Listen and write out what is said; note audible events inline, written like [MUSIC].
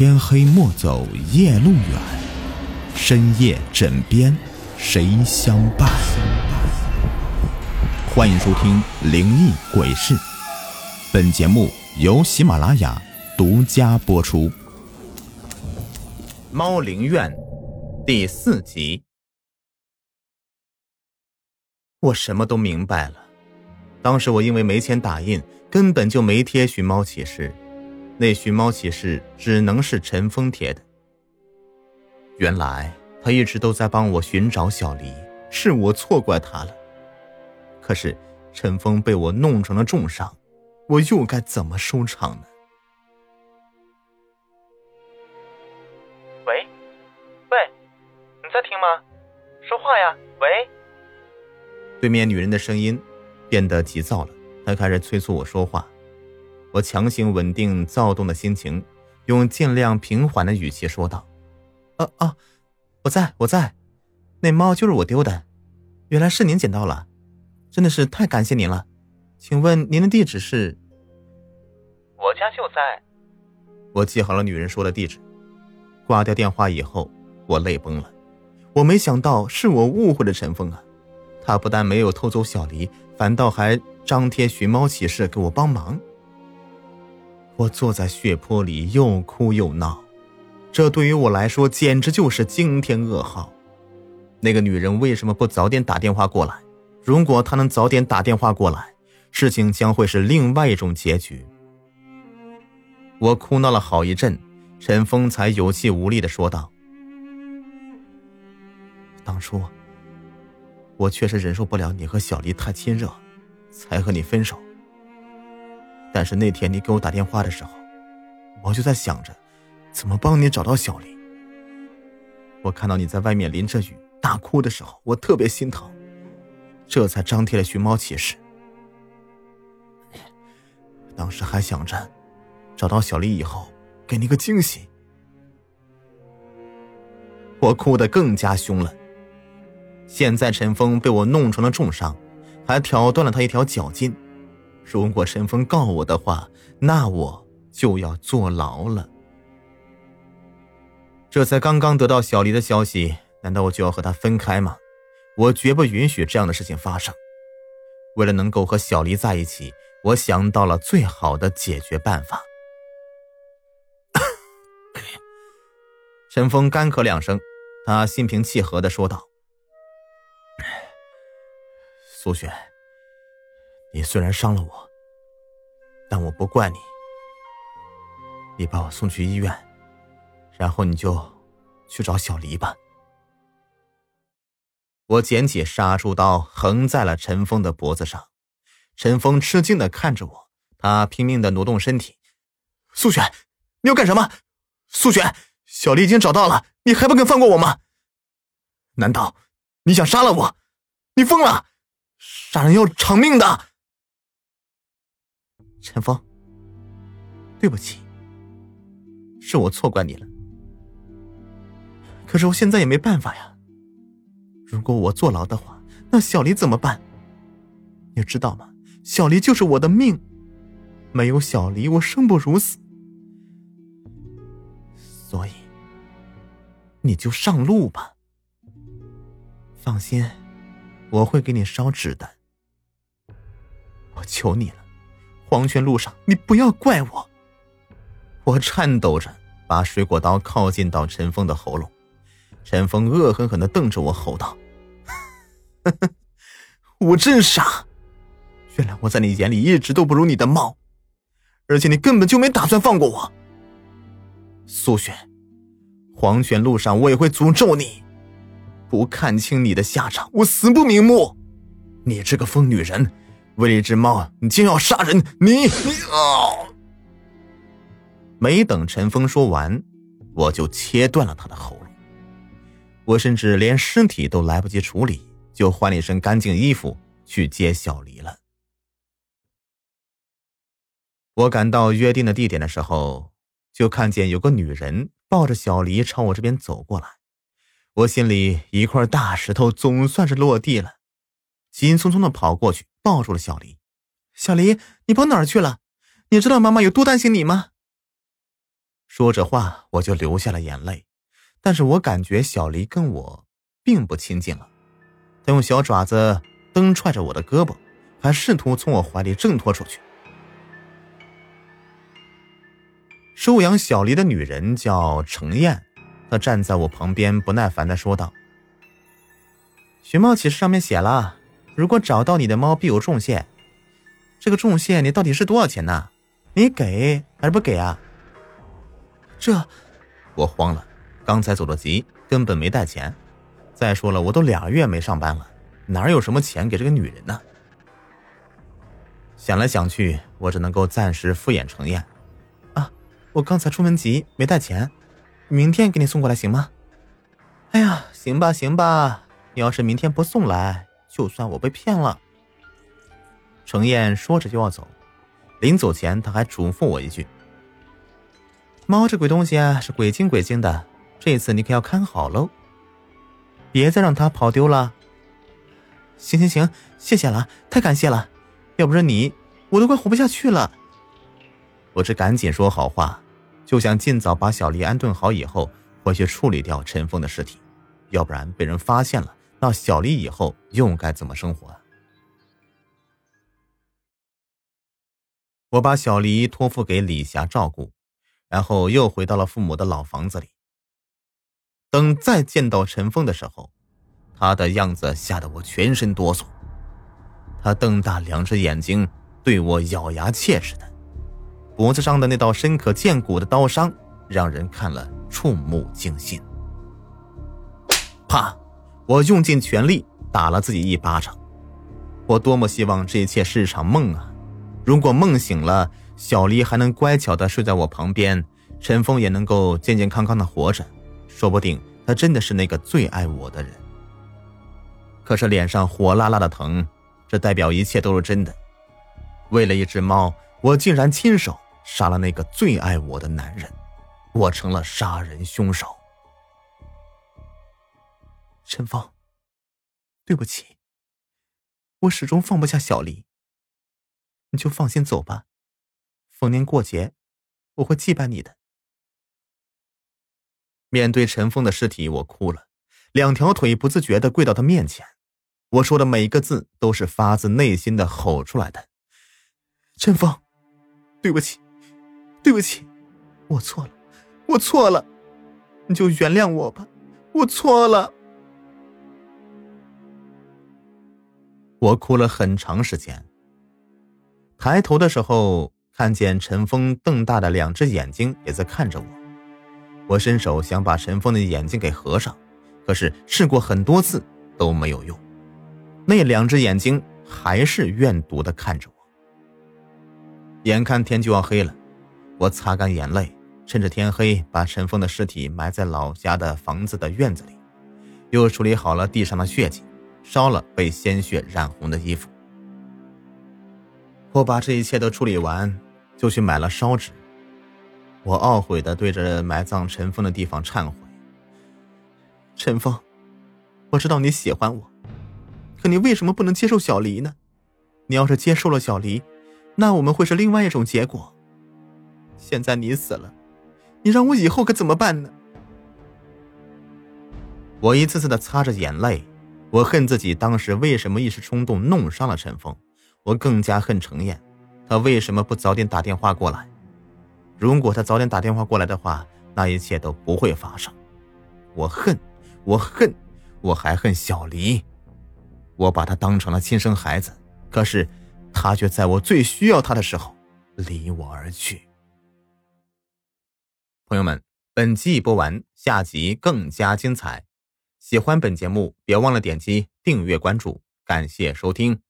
天黑莫走夜路远，深夜枕边谁相伴？欢迎收听《灵异鬼事》，本节目由喜马拉雅独家播出。《猫灵院》第四集，我什么都明白了。当时我因为没钱打印，根本就没贴寻猫启事。那寻猫启事只能是陈峰贴的。原来他一直都在帮我寻找小黎，是我错怪他了。可是陈峰被我弄成了重伤，我又该怎么收场呢？喂，喂，你在听吗？说话呀！喂。对面女人的声音变得急躁了，她开始催促我说话。我强行稳定躁动的心情，用尽量平缓的语气说道：“啊啊，我在我在，那猫就是我丢的，原来是您捡到了，真的是太感谢您了。请问您的地址是？我家就在。”我记好了女人说的地址，挂掉电话以后，我泪崩了。我没想到是我误会了陈峰啊，他不但没有偷走小黎，反倒还张贴寻猫启事给我帮忙。我坐在血泊里又哭又闹，这对于我来说简直就是惊天噩耗。那个女人为什么不早点打电话过来？如果她能早点打电话过来，事情将会是另外一种结局。我哭闹了好一阵，陈峰才有气无力的说道：“当初我确实忍受不了你和小丽太亲热，才和你分手。”但是那天你给我打电话的时候，我就在想着怎么帮你找到小丽。我看到你在外面淋着雨大哭的时候，我特别心疼，这才张贴了寻猫启事。当时还想着找到小丽以后给你个惊喜。我哭得更加凶了。现在陈峰被我弄成了重伤，还挑断了他一条脚筋。如果陈峰告我的话，那我就要坐牢了。这才刚刚得到小黎的消息，难道我就要和他分开吗？我绝不允许这样的事情发生。为了能够和小黎在一起，我想到了最好的解决办法。陈峰干咳两声，他心平气和的说道：“苏雪。”你虽然伤了我，但我不怪你。你把我送去医院，然后你就去找小黎吧。我捡起杀猪刀，横在了陈峰的脖子上。陈峰吃惊的看着我，他拼命的挪动身体。苏璇，你要干什么？苏璇，小黎已经找到了，你还不肯放过我吗？难道你想杀了我？你疯了！杀人要偿命的。陈峰，对不起，是我错怪你了。可是我现在也没办法呀。如果我坐牢的话，那小黎怎么办？你知道吗？小黎就是我的命，没有小黎，我生不如死。所以，你就上路吧。放心，我会给你烧纸的。我求你了。黄泉路上，你不要怪我。我颤抖着把水果刀靠近到陈峰的喉咙，陈峰恶狠狠的瞪着我，吼道：“ [LAUGHS] 我真傻！原来我在你眼里一直都不如你的猫，而且你根本就没打算放过我。苏璇，黄泉路上我也会诅咒你，不看清你的下场，我死不瞑目！你这个疯女人！”为了一只猫，你竟要杀人！你你啊！没等陈峰说完，我就切断了他的喉咙。我甚至连尸体都来不及处理，就换了一身干净衣服去接小黎了。我赶到约定的地点的时候，就看见有个女人抱着小黎朝我这边走过来。我心里一块大石头总算是落地了，急匆匆的跑过去。抱住了小黎，小黎，你跑哪儿去了？你知道妈妈有多担心你吗？说着话，我就流下了眼泪。但是我感觉小黎跟我并不亲近了，他用小爪子蹬踹着我的胳膊，还试图从我怀里挣脱出去。收养小黎的女人叫程燕，她站在我旁边，不耐烦的说道：“寻猫启事上面写了，如果找到你的猫，必有重谢。这个重谢你到底是多少钱呢？你给还是不给啊？”这，我慌了。刚才走的急，根本没带钱。再说了，我都俩月没上班了，哪有什么钱给这个女人呢？想来想去，我只能够暂时敷衍程燕。啊，我刚才出门急，没带钱，明天给你送过来行吗？哎呀，行吧行吧，你要是明天不送来，就算我被骗了。程燕说着就要走，临走前他还嘱咐我一句：“猫这鬼东西啊，是鬼精鬼精的。”这次你可要看好喽，别再让它跑丢了。行行行，谢谢了，太感谢了，要不是你，我都快活不下去了。我这赶紧说好话，就想尽早把小丽安顿好以后，回去处理掉陈峰的尸体，要不然被人发现了，那小丽以后又该怎么生活啊？我把小黎托付给李霞照顾，然后又回到了父母的老房子里。等再见到陈峰的时候，他的样子吓得我全身哆嗦。他瞪大两只眼睛对我咬牙切齿的，脖子上的那道深可见骨的刀伤让人看了触目惊心。啪！我用尽全力打了自己一巴掌。我多么希望这一切是场梦啊！如果梦醒了，小黎还能乖巧的睡在我旁边，陈峰也能够健健康康的活着。说不定他真的是那个最爱我的人。可是脸上火辣辣的疼，这代表一切都是真的。为了一只猫，我竟然亲手杀了那个最爱我的男人，我成了杀人凶手。陈峰，对不起，我始终放不下小黎。你就放心走吧，逢年过节，我会祭拜你的。面对陈峰的尸体，我哭了，两条腿不自觉的跪到他面前。我说的每一个字都是发自内心的吼出来的。陈峰，对不起，对不起，我错了，我错了，你就原谅我吧，我错了。我哭了很长时间。抬头的时候，看见陈峰瞪大的两只眼睛也在看着我。我伸手想把陈峰的眼睛给合上，可是试过很多次都没有用，那两只眼睛还是怨毒的看着我。眼看天就要黑了，我擦干眼泪，趁着天黑把陈峰的尸体埋在老家的房子的院子里，又处理好了地上的血迹，烧了被鲜血染红的衣服。我把这一切都处理完，就去买了烧纸。我懊悔的对着埋葬陈峰的地方忏悔。陈峰，我知道你喜欢我，可你为什么不能接受小黎呢？你要是接受了小黎，那我们会是另外一种结果。现在你死了，你让我以后可怎么办呢？我一次次的擦着眼泪，我恨自己当时为什么一时冲动弄伤了陈峰，我更加恨程燕，他为什么不早点打电话过来？如果他早点打电话过来的话，那一切都不会发生。我恨，我恨，我还恨小黎。我把他当成了亲生孩子，可是他却在我最需要他的时候离我而去。朋友们，本集已播完，下集更加精彩。喜欢本节目，别忘了点击订阅关注，感谢收听。